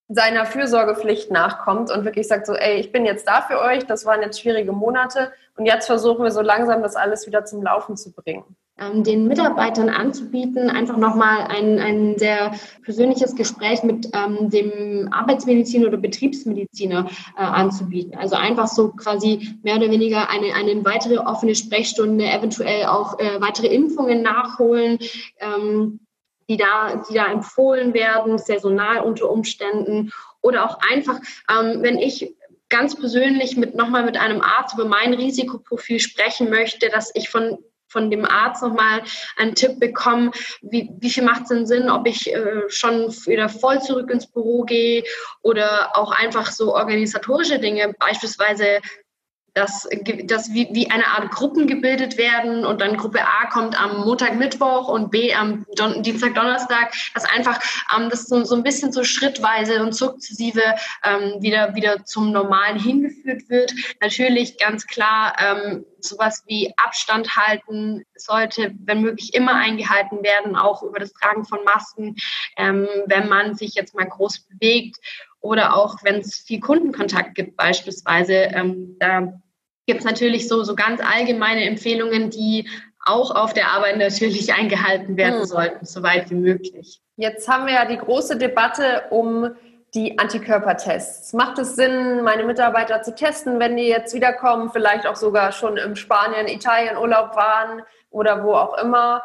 seiner Fürsorgepflicht nachkommt und wirklich sagt so, ey, ich bin jetzt da für euch, das waren jetzt schwierige Monate und jetzt versuchen wir so langsam das alles wieder zum Laufen zu bringen. Ähm, den Mitarbeitern anzubieten, einfach nochmal ein, ein sehr persönliches Gespräch mit ähm, dem Arbeitsmediziner oder Betriebsmediziner äh, anzubieten. Also einfach so quasi mehr oder weniger eine, eine weitere offene Sprechstunde, eventuell auch äh, weitere Impfungen nachholen. Ähm, die da, die da empfohlen werden, saisonal unter Umständen oder auch einfach, ähm, wenn ich ganz persönlich mit nochmal mit einem Arzt über mein Risikoprofil sprechen möchte, dass ich von von dem Arzt nochmal einen Tipp bekomme, wie, wie viel macht es denn Sinn, ob ich äh, schon wieder voll zurück ins Büro gehe oder auch einfach so organisatorische Dinge, beispielsweise dass, dass wie, wie eine Art Gruppen gebildet werden und dann Gruppe A kommt am Montag, Mittwoch und B am Don Dienstag, Donnerstag, dass einfach ähm, das so, so ein bisschen so schrittweise und sukzessive ähm, wieder, wieder zum Normalen hingeführt wird. Natürlich ganz klar, ähm, sowas wie Abstand halten sollte, wenn möglich, immer eingehalten werden, auch über das Tragen von Masken, ähm, wenn man sich jetzt mal groß bewegt oder auch wenn es viel Kundenkontakt gibt beispielsweise. Ähm, da gibt es natürlich so, so ganz allgemeine Empfehlungen, die auch auf der Arbeit natürlich [laughs] eingehalten werden mhm. sollten, soweit wie möglich. Jetzt haben wir ja die große Debatte um die Antikörpertests. Macht es Sinn, meine Mitarbeiter zu testen, wenn die jetzt wiederkommen, vielleicht auch sogar schon im Spanien, Italien Urlaub waren oder wo auch immer?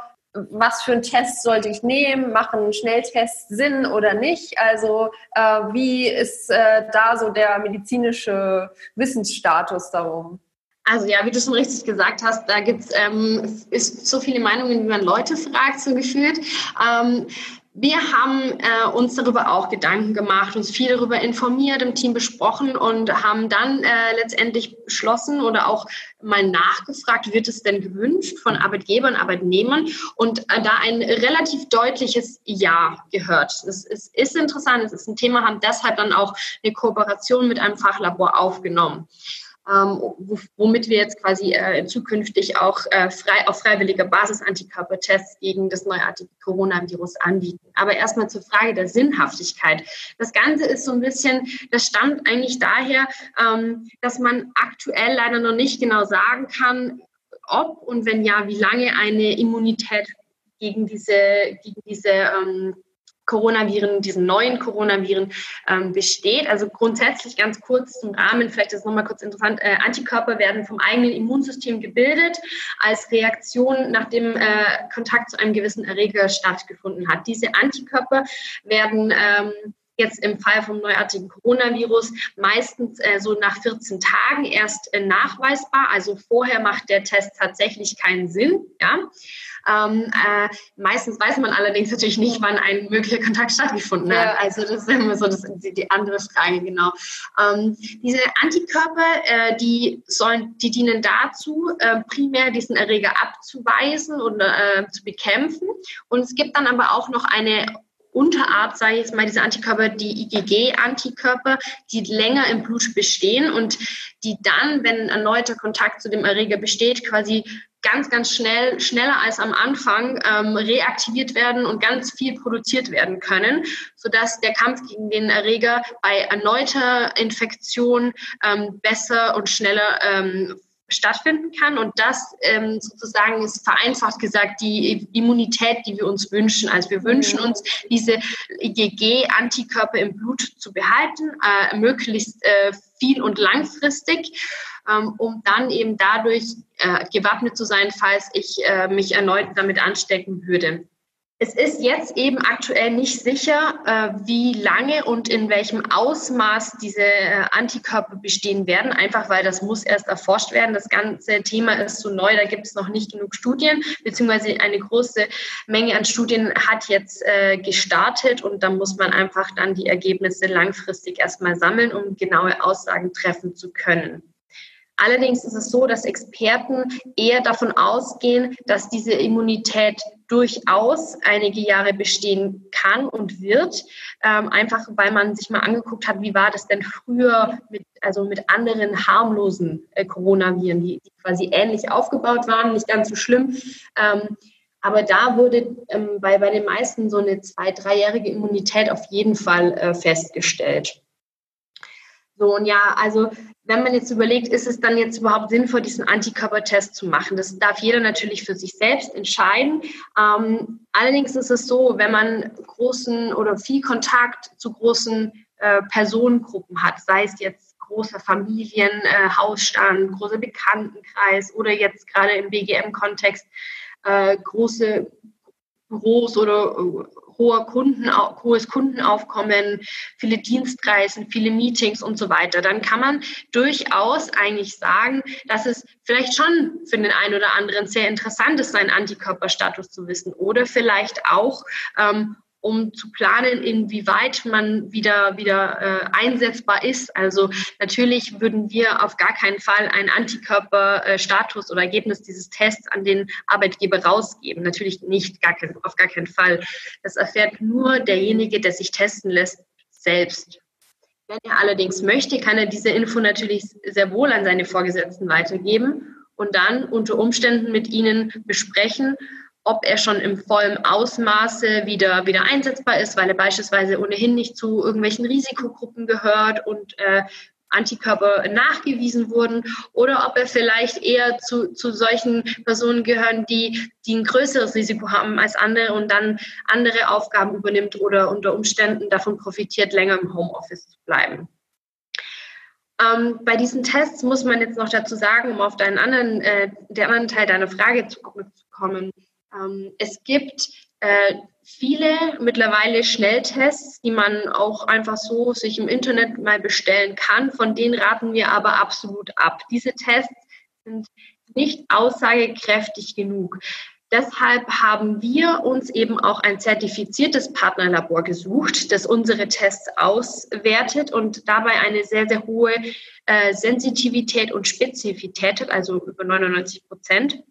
Was für einen Test sollte ich nehmen? Machen Schnelltests Sinn oder nicht? Also äh, wie ist äh, da so der medizinische Wissensstatus darum? Also ja, wie du schon richtig gesagt hast, da gibt's ähm, so viele Meinungen, wie man Leute fragt, so gefühlt. Ähm, wir haben äh, uns darüber auch Gedanken gemacht, uns viel darüber informiert, im Team besprochen und haben dann äh, letztendlich beschlossen oder auch mal nachgefragt, wird es denn gewünscht von Arbeitgebern, Arbeitnehmern und äh, da ein relativ deutliches Ja gehört. Es, es ist interessant, es ist ein Thema, haben deshalb dann auch eine Kooperation mit einem Fachlabor aufgenommen womit wir jetzt quasi äh, zukünftig auch äh, frei, auf freiwilliger Basis Antikörpertests gegen das neuartige Coronavirus anbieten. Aber erstmal zur Frage der Sinnhaftigkeit. Das Ganze ist so ein bisschen, das stammt eigentlich daher, ähm, dass man aktuell leider noch nicht genau sagen kann, ob und wenn ja, wie lange eine Immunität gegen diese, gegen diese ähm, Coronaviren, diesen neuen Coronaviren ähm, besteht. Also grundsätzlich ganz kurz zum Rahmen, vielleicht ist es nochmal kurz interessant, äh, Antikörper werden vom eigenen Immunsystem gebildet als Reaktion, nachdem äh, Kontakt zu einem gewissen Erreger stattgefunden hat. Diese Antikörper werden ähm, jetzt im Fall vom neuartigen Coronavirus meistens äh, so nach 14 Tagen erst äh, nachweisbar. Also vorher macht der Test tatsächlich keinen Sinn. Ja? Ähm, äh, meistens weiß man allerdings natürlich nicht, wann ein möglicher Kontakt stattgefunden ja. hat. Also das ist immer so das, die, die andere Frage, genau. Ähm, diese Antikörper, äh, die sollen, die dienen dazu, äh, primär diesen Erreger abzuweisen und äh, zu bekämpfen. Und es gibt dann aber auch noch eine Unterart, sage ich jetzt mal, diese Antikörper, die IgG-Antikörper, die länger im Blut bestehen und die dann, wenn erneuter Kontakt zu dem Erreger besteht, quasi ganz, ganz schnell, schneller als am Anfang ähm, reaktiviert werden und ganz viel produziert werden können, sodass der Kampf gegen den Erreger bei erneuter Infektion ähm, besser und schneller ähm, stattfinden kann. Und das ähm, sozusagen ist vereinfacht gesagt die Immunität, die wir uns wünschen. Also wir wünschen uns, diese IgG-Antikörper im Blut zu behalten, äh, möglichst äh, viel und langfristig, ähm, um dann eben dadurch äh, gewappnet zu sein, falls ich äh, mich erneut damit anstecken würde. Es ist jetzt eben aktuell nicht sicher, äh, wie lange und in welchem Ausmaß diese äh, Antikörper bestehen werden, einfach weil das muss erst erforscht werden. Das ganze Thema ist so neu, da gibt es noch nicht genug Studien, beziehungsweise eine große Menge an Studien hat jetzt äh, gestartet und da muss man einfach dann die Ergebnisse langfristig erstmal sammeln, um genaue Aussagen treffen zu können. Allerdings ist es so, dass Experten eher davon ausgehen, dass diese Immunität durchaus einige Jahre bestehen kann und wird, ähm, einfach weil man sich mal angeguckt hat, wie war das denn früher mit, also mit anderen harmlosen äh, Coronaviren, die, die, quasi ähnlich aufgebaut waren, nicht ganz so schlimm. Ähm, aber da wurde ähm, bei, bei den meisten so eine zwei-, dreijährige Immunität auf jeden Fall äh, festgestellt. So, und ja, also wenn man jetzt überlegt, ist es dann jetzt überhaupt sinnvoll, diesen Antikörpertest zu machen? Das darf jeder natürlich für sich selbst entscheiden. Ähm, allerdings ist es so, wenn man großen oder viel Kontakt zu großen äh, Personengruppen hat, sei es jetzt großer Familien, äh, Hausstand, großer Bekanntenkreis oder jetzt gerade im BGM-Kontext äh, große Büros oder hoher Kunden, hohes Kundenaufkommen, viele Dienstreisen, viele Meetings und so weiter, dann kann man durchaus eigentlich sagen, dass es vielleicht schon für den einen oder anderen sehr interessant ist, seinen Antikörperstatus zu wissen oder vielleicht auch, ähm, um zu planen, inwieweit man wieder, wieder äh, einsetzbar ist. Also natürlich würden wir auf gar keinen Fall einen Antikörperstatus oder Ergebnis dieses Tests an den Arbeitgeber rausgeben. Natürlich nicht, gar kein, auf gar keinen Fall. Das erfährt nur derjenige, der sich testen lässt, selbst. Wenn er allerdings möchte, kann er diese Info natürlich sehr wohl an seine Vorgesetzten weitergeben und dann unter Umständen mit ihnen besprechen, ob er schon im vollen Ausmaße wieder, wieder einsetzbar ist, weil er beispielsweise ohnehin nicht zu irgendwelchen Risikogruppen gehört und äh, Antikörper nachgewiesen wurden oder ob er vielleicht eher zu, zu solchen Personen gehören, die, die ein größeres Risiko haben als andere und dann andere Aufgaben übernimmt oder unter Umständen davon profitiert, länger im Homeoffice zu bleiben. Ähm, bei diesen Tests muss man jetzt noch dazu sagen, um auf deinen anderen, äh, der anderen Teil deiner Frage zu kommen. Ähm, es gibt äh, viele mittlerweile Schnelltests, die man auch einfach so sich im Internet mal bestellen kann. Von denen raten wir aber absolut ab. Diese Tests sind nicht aussagekräftig genug. Deshalb haben wir uns eben auch ein zertifiziertes Partnerlabor gesucht, das unsere Tests auswertet und dabei eine sehr, sehr hohe äh, Sensitivität und Spezifität hat, also über 99 Prozent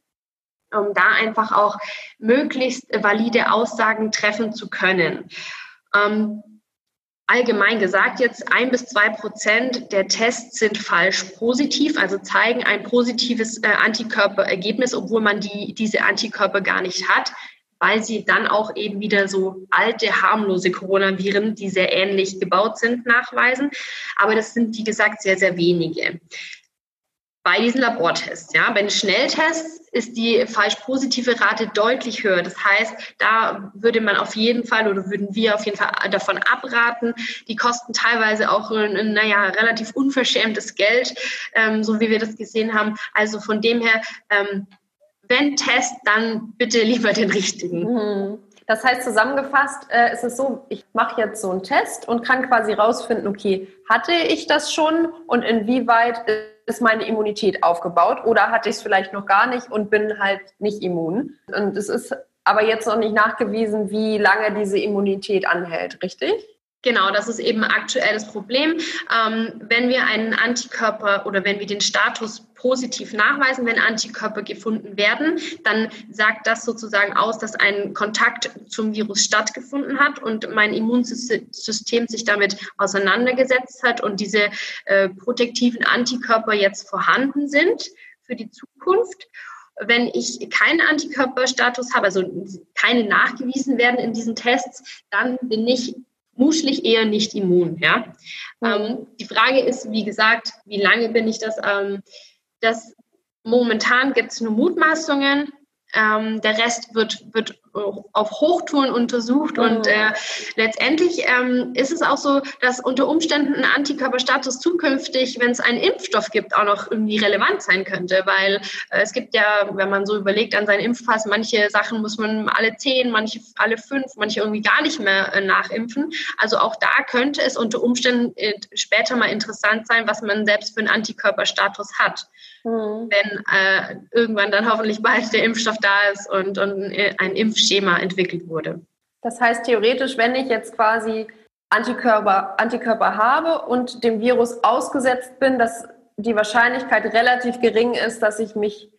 um da einfach auch möglichst valide Aussagen treffen zu können. Ähm, allgemein gesagt jetzt ein bis zwei Prozent der Tests sind falsch positiv, also zeigen ein positives äh, Antikörperergebnis, obwohl man die, diese Antikörper gar nicht hat, weil sie dann auch eben wieder so alte, harmlose Coronaviren, die sehr ähnlich gebaut sind, nachweisen. Aber das sind, wie gesagt, sehr, sehr wenige bei diesen Labortests. Ja, bei den Schnelltests ist die falsch positive Rate deutlich höher. Das heißt, da würde man auf jeden Fall oder würden wir auf jeden Fall davon abraten. Die kosten teilweise auch, naja, relativ unverschämtes Geld, ähm, so wie wir das gesehen haben. Also von dem her, ähm, wenn Test, dann bitte lieber den richtigen. Mhm. Das heißt, zusammengefasst äh, ist es so, ich mache jetzt so einen Test und kann quasi rausfinden, okay, hatte ich das schon und inwieweit ist meine Immunität aufgebaut oder hatte ich es vielleicht noch gar nicht und bin halt nicht immun. Und es ist aber jetzt noch nicht nachgewiesen, wie lange diese Immunität anhält, richtig? Genau, das ist eben aktuell das Problem. Ähm, wenn wir einen Antikörper oder wenn wir den Status positiv nachweisen, wenn Antikörper gefunden werden, dann sagt das sozusagen aus, dass ein Kontakt zum Virus stattgefunden hat und mein Immunsystem sich damit auseinandergesetzt hat und diese äh, protektiven Antikörper jetzt vorhanden sind für die Zukunft. wenn ich keinen Antikörperstatus habe, also keine nachgewiesen werden in diesen Tests, dann bin ich muschlich eher nicht immun. Ja? Mhm. Ähm, die Frage ist, wie gesagt, wie lange bin ich das? Ähm, das momentan gibt es nur Mutmaßungen. Ähm, der Rest wird, wird auf Hochtouren untersucht und äh, letztendlich ähm, ist es auch so, dass unter Umständen ein Antikörperstatus zukünftig, wenn es einen Impfstoff gibt, auch noch irgendwie relevant sein könnte, weil äh, es gibt ja, wenn man so überlegt an seinen Impfpass, manche Sachen muss man alle zehn, manche alle fünf, manche irgendwie gar nicht mehr äh, nachimpfen. Also auch da könnte es unter Umständen äh, später mal interessant sein, was man selbst für einen Antikörperstatus hat. Mhm. Wenn äh, irgendwann dann hoffentlich bald der Impfstoff da ist und, und äh, ein Impfschema entwickelt wurde. Das heißt theoretisch, wenn ich jetzt quasi Antikörper, Antikörper habe und dem Virus ausgesetzt bin, dass die Wahrscheinlichkeit relativ gering ist, dass ich mich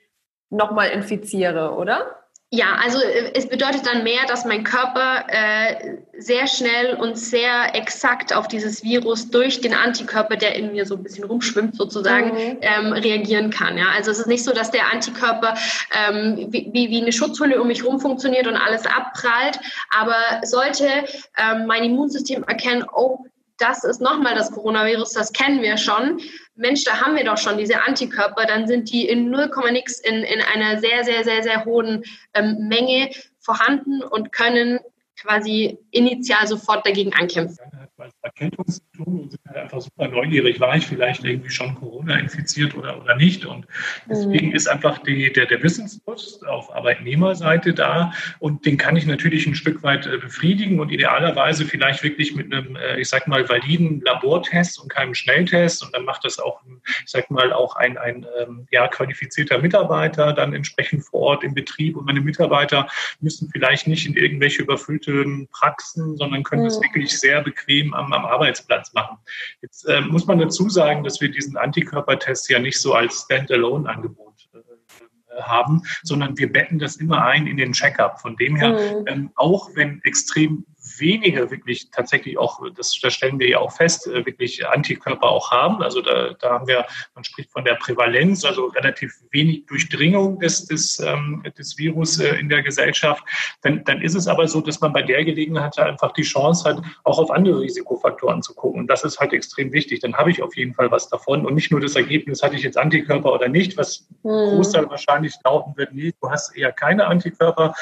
nochmal infiziere, oder? Ja, also äh, es bedeutet dann mehr, dass mein Körper äh, sehr schnell und sehr exakt auf dieses Virus durch den Antikörper, der in mir so ein bisschen rumschwimmt sozusagen, mhm. ähm, reagieren kann. Ja? Also es ist nicht so, dass der Antikörper ähm, wie, wie eine Schutzhülle um mich rum funktioniert und alles abprallt, aber sollte ähm, mein Immunsystem erkennen, oh, das ist nochmal das Coronavirus, das kennen wir schon. Mensch, da haben wir doch schon diese Antikörper, dann sind die in 0, nix in, in einer sehr, sehr, sehr, sehr hohen ähm, Menge vorhanden und können quasi initial sofort dagegen ankämpfen als Erkältungssymptome und sind halt einfach super neugierig, war ich vielleicht irgendwie schon Corona infiziert oder, oder nicht. Und deswegen mhm. ist einfach die, der, der Wissensdurst auf Arbeitnehmerseite da und den kann ich natürlich ein Stück weit äh, befriedigen und idealerweise vielleicht wirklich mit einem, äh, ich sag mal, validen Labortest und keinem Schnelltest. Und dann macht das auch, ich sag mal, auch ein, ein ähm, ja, qualifizierter Mitarbeiter dann entsprechend vor Ort im Betrieb. Und meine Mitarbeiter müssen vielleicht nicht in irgendwelche überfüllten Praxen, sondern können das mhm. wirklich sehr bequem am, am Arbeitsplatz machen. Jetzt äh, muss man dazu sagen, dass wir diesen Antikörpertest ja nicht so als Standalone-Angebot äh, haben, sondern wir betten das immer ein in den Checkup. Von dem her, mhm. ähm, auch wenn extrem wenige wirklich tatsächlich auch, das, das stellen wir ja auch fest, äh, wirklich Antikörper auch haben. Also da, da haben wir, man spricht von der Prävalenz, also relativ wenig Durchdringung des, des, ähm, des Virus äh, in der Gesellschaft. Dann, dann ist es aber so, dass man bei der Gelegenheit einfach die Chance hat, auch auf andere Risikofaktoren zu gucken. Und das ist halt extrem wichtig. Dann habe ich auf jeden Fall was davon und nicht nur das Ergebnis, hatte ich jetzt Antikörper oder nicht, was mhm. Großteil wahrscheinlich lauten wird, nee, du hast eher keine Antikörper,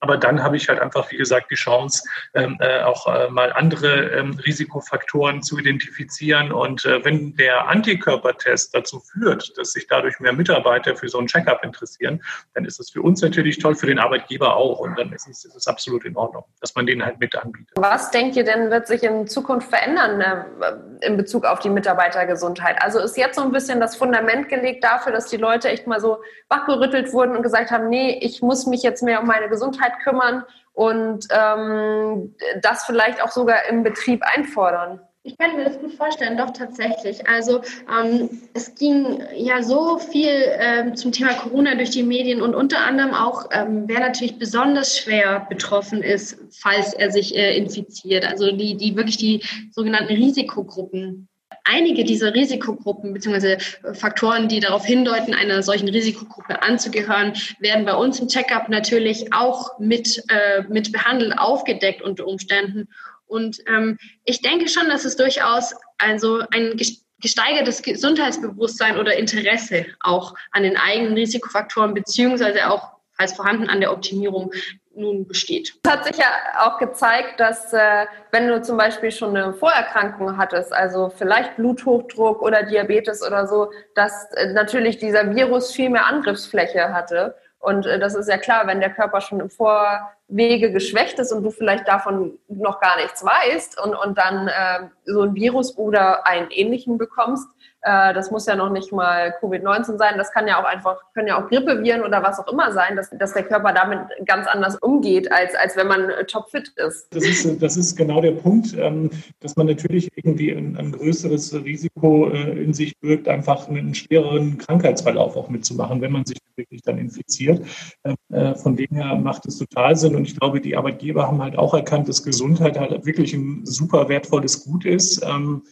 aber dann habe ich halt einfach, wie gesagt, die Chance, ähm, äh, auch äh, mal andere ähm, Risikofaktoren zu identifizieren. Und äh, wenn der Antikörpertest dazu führt, dass sich dadurch mehr Mitarbeiter für so ein Checkup interessieren, dann ist es für uns natürlich toll, für den Arbeitgeber auch. Und dann ist es, ist es absolut in Ordnung, dass man den halt mit anbietet. Was denkt ihr denn, wird sich in Zukunft verändern äh, in Bezug auf die Mitarbeitergesundheit? Also ist jetzt so ein bisschen das Fundament gelegt dafür, dass die Leute echt mal so wachgerüttelt wurden und gesagt haben, nee, ich muss mich jetzt mehr um meine Gesundheit Gesundheit kümmern und ähm, das vielleicht auch sogar im Betrieb einfordern? Ich kann mir das gut vorstellen, doch tatsächlich. Also ähm, es ging ja so viel ähm, zum Thema Corona durch die Medien und unter anderem auch, ähm, wer natürlich besonders schwer betroffen ist, falls er sich äh, infiziert. Also die, die wirklich die sogenannten Risikogruppen einige dieser Risikogruppen bzw. Faktoren, die darauf hindeuten, einer solchen Risikogruppe anzugehören, werden bei uns im Checkup natürlich auch mit, äh, mit behandelt, aufgedeckt unter Umständen. Und ähm, ich denke schon, dass es durchaus also ein gesteigertes Gesundheitsbewusstsein oder Interesse auch an den eigenen Risikofaktoren beziehungsweise auch als vorhanden an der Optimierung nun besteht. Es hat sich ja auch gezeigt, dass äh, wenn du zum Beispiel schon eine Vorerkrankung hattest, also vielleicht Bluthochdruck oder Diabetes oder so, dass äh, natürlich dieser Virus viel mehr Angriffsfläche hatte. Und äh, das ist ja klar, wenn der Körper schon im Vorwege geschwächt ist und du vielleicht davon noch gar nichts weißt und, und dann äh, so ein Virus oder einen ähnlichen bekommst, äh, das muss ja noch nicht mal Covid-19 sein. Das kann ja auch einfach, können ja auch Grippeviren oder was auch immer sein, dass, dass der Körper damit ganz anders umgeht, als, als wenn man äh, topfit ist. Das ist, das ist genau der Punkt, ähm, dass man natürlich irgendwie ein, ein größeres Risiko äh, in sich birgt, einfach einen schwereren Krankheitsverlauf auch mitzumachen, wenn man sich wirklich dann infiziert. Ähm, von dem her macht es total Sinn. Und ich glaube, die Arbeitgeber haben halt auch erkannt, dass Gesundheit halt wirklich ein super wertvolles Gut ist. Ähm,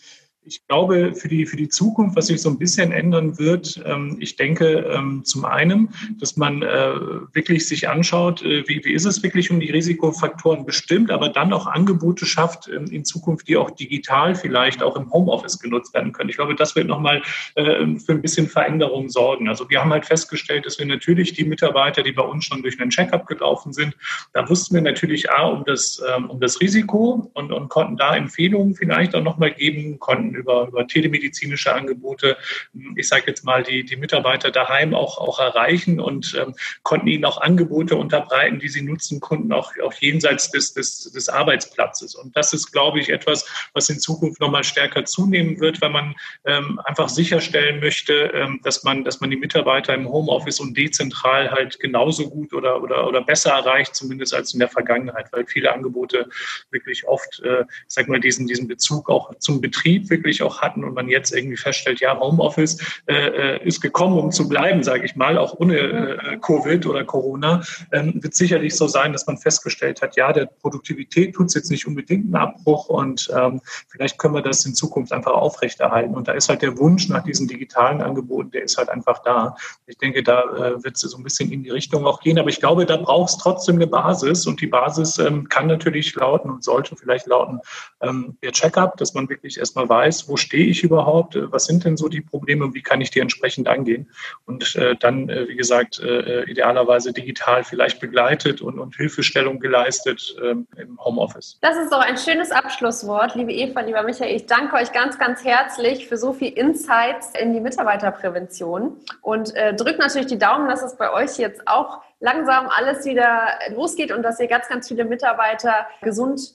Ich glaube, für die, für die Zukunft, was sich so ein bisschen ändern wird, ähm, ich denke ähm, zum einen, dass man äh, wirklich sich anschaut, äh, wie, wie ist es wirklich um die Risikofaktoren bestimmt, aber dann auch Angebote schafft ähm, in Zukunft, die auch digital vielleicht auch im Homeoffice genutzt werden können. Ich glaube, das wird nochmal äh, für ein bisschen Veränderung sorgen. Also wir haben halt festgestellt, dass wir natürlich die Mitarbeiter, die bei uns schon durch einen Checkup gelaufen sind, da wussten wir natürlich A, um das, um das Risiko und, und konnten da Empfehlungen vielleicht auch nochmal geben, konnten über, über telemedizinische Angebote, ich sage jetzt mal, die, die Mitarbeiter daheim auch, auch erreichen und ähm, konnten ihnen auch Angebote unterbreiten, die sie nutzen konnten, auch, auch jenseits des, des, des Arbeitsplatzes. Und das ist, glaube ich, etwas, was in Zukunft nochmal stärker zunehmen wird, weil man ähm, einfach sicherstellen möchte, ähm, dass, man, dass man die Mitarbeiter im Homeoffice und dezentral halt genauso gut oder, oder, oder besser erreicht, zumindest als in der Vergangenheit, weil viele Angebote wirklich oft, äh, ich sag mal, diesen, diesen Bezug auch zum Betrieb wirklich auch hatten und man jetzt irgendwie feststellt, ja, Homeoffice äh, äh ist gekommen, um zu bleiben, sage ich mal, auch ohne äh, Covid oder Corona, ähm, wird sicherlich so sein, dass man festgestellt hat, ja, der Produktivität tut es jetzt nicht unbedingt einen Abbruch und ähm, vielleicht können wir das in Zukunft einfach aufrechterhalten. Und da ist halt der Wunsch nach diesen digitalen Angeboten, der ist halt einfach da. Ich denke, da äh, wird es so ein bisschen in die Richtung auch gehen. Aber ich glaube, da braucht es trotzdem eine Basis und die Basis ähm, kann natürlich lauten und sollte vielleicht lauten, ähm, der Checkup, dass man wirklich erstmal weiß, wo stehe ich überhaupt, äh, was sind denn so die Probleme und wie kann ich die entsprechend angehen. Und äh, dann, äh, wie gesagt, äh, idealerweise digital vielleicht begleitet und, und Hilfestellung geleistet ähm, im Homeoffice. Das ist doch ein schönes Abschlusswort, liebe Eva, lieber Michael. Ich danke euch ganz, ganz herzlich für so viel Insights in die Mitarbeiterprävention und äh, drückt natürlich die Daumen, dass es bei euch jetzt auch langsam alles wieder losgeht und dass ihr ganz, ganz viele Mitarbeiter gesund